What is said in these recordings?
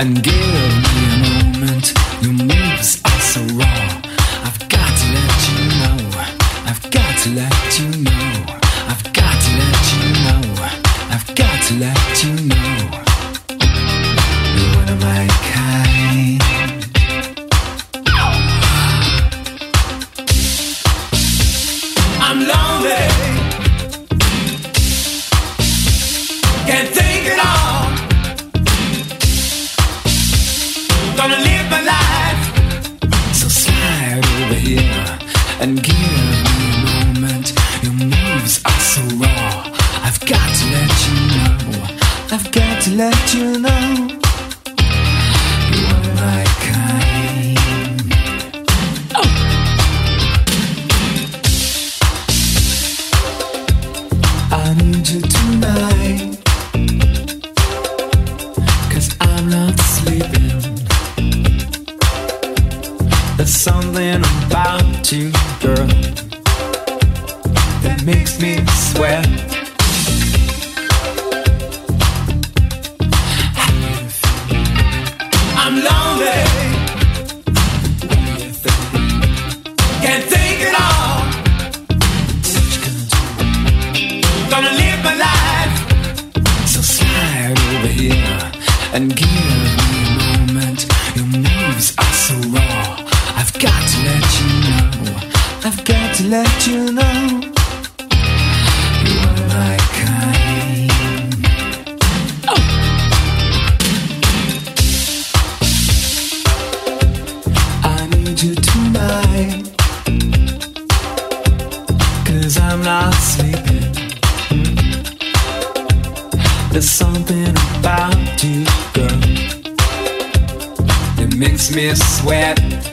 and give There's something about you, girl, that makes me sweat.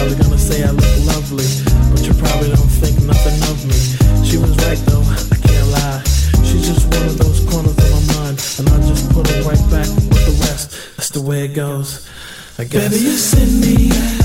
Probably gonna say I look lovely, but you probably don't think nothing of me. She was right though, I can't lie. She's just one of those corners of my mind, and I just put her right back with the rest. That's the way it goes, I guess. Baby, you send me.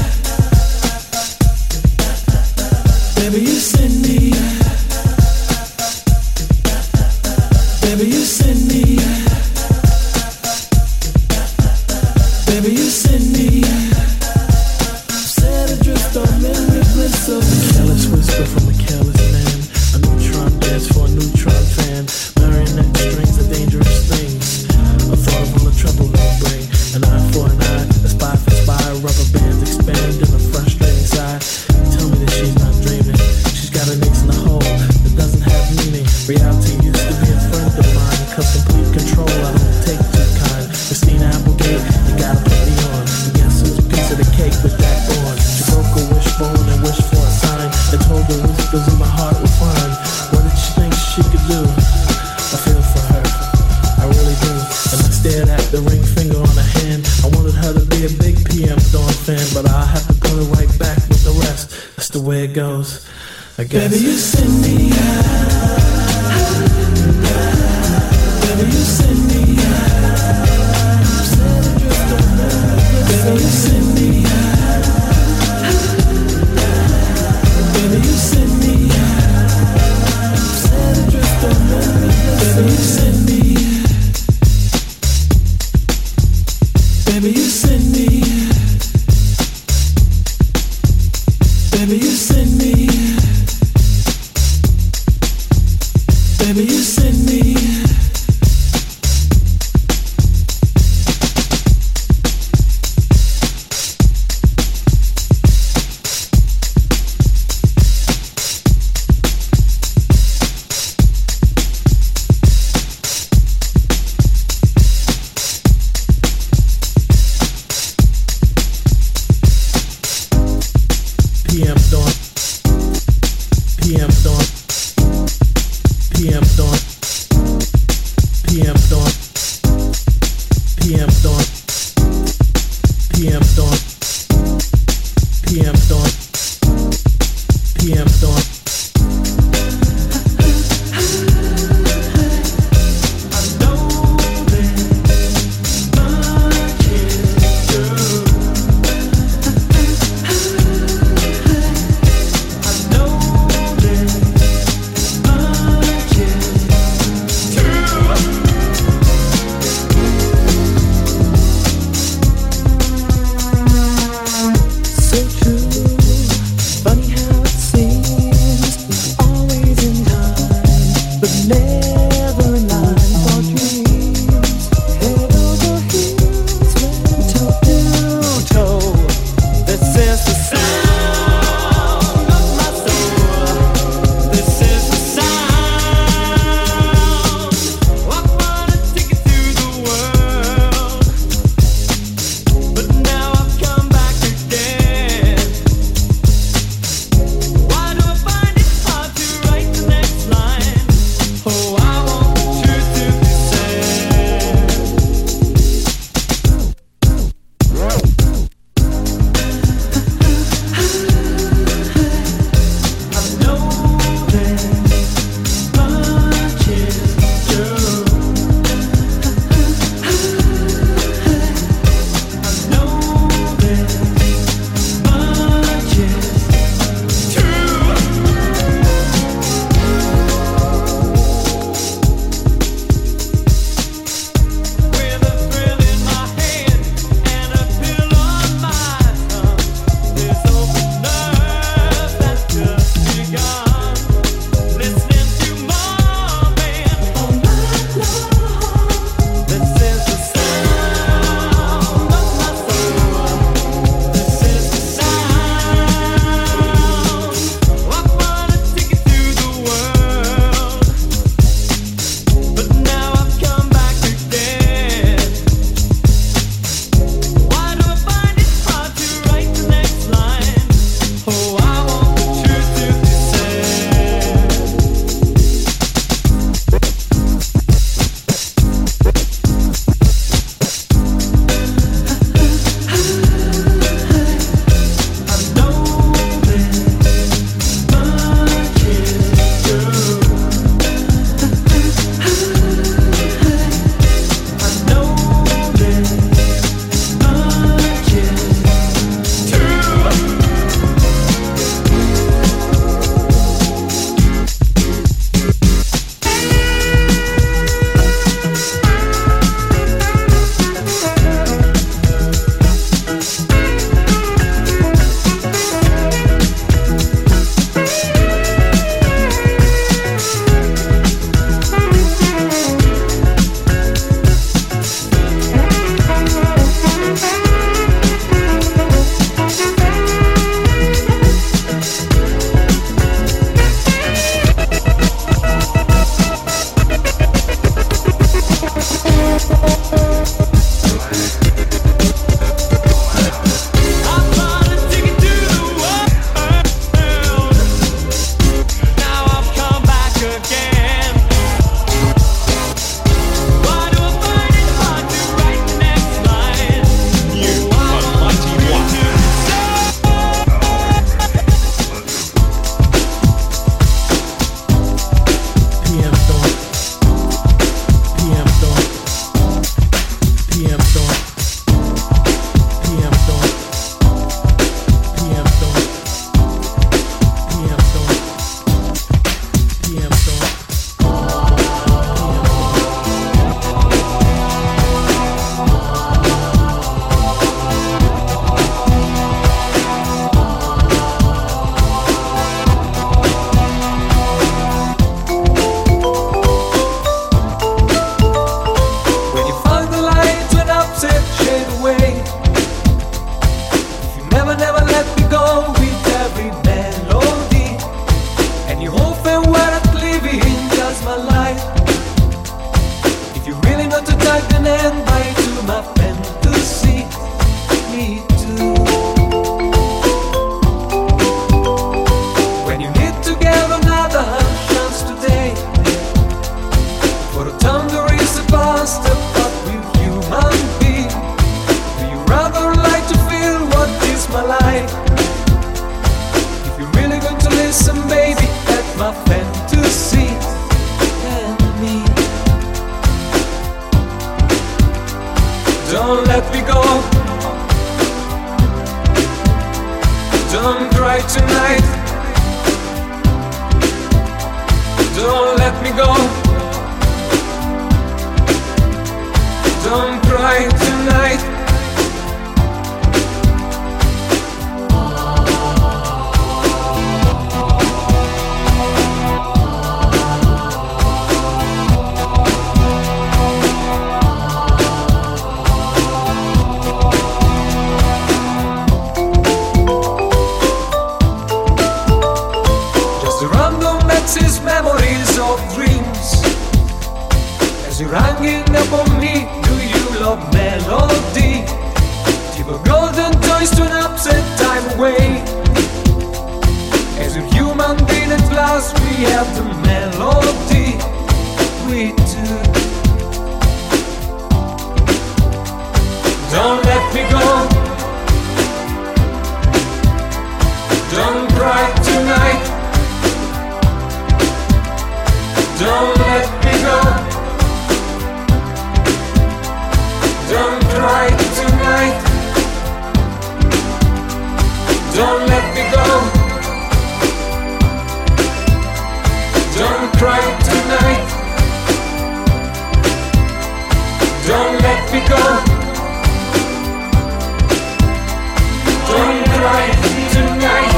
Don't let me go. Don't cry tonight. Don't let me go. Don't cry. You're hanging up on me? Do you love melody? Give a golden toys to an upset time away. As a human being at last, we have the melody. We do. Don't let me go. Don't cry tonight. tonight, tonight. Don't let me go. Don't cry tonight. Don't let me go. Don't cry tonight.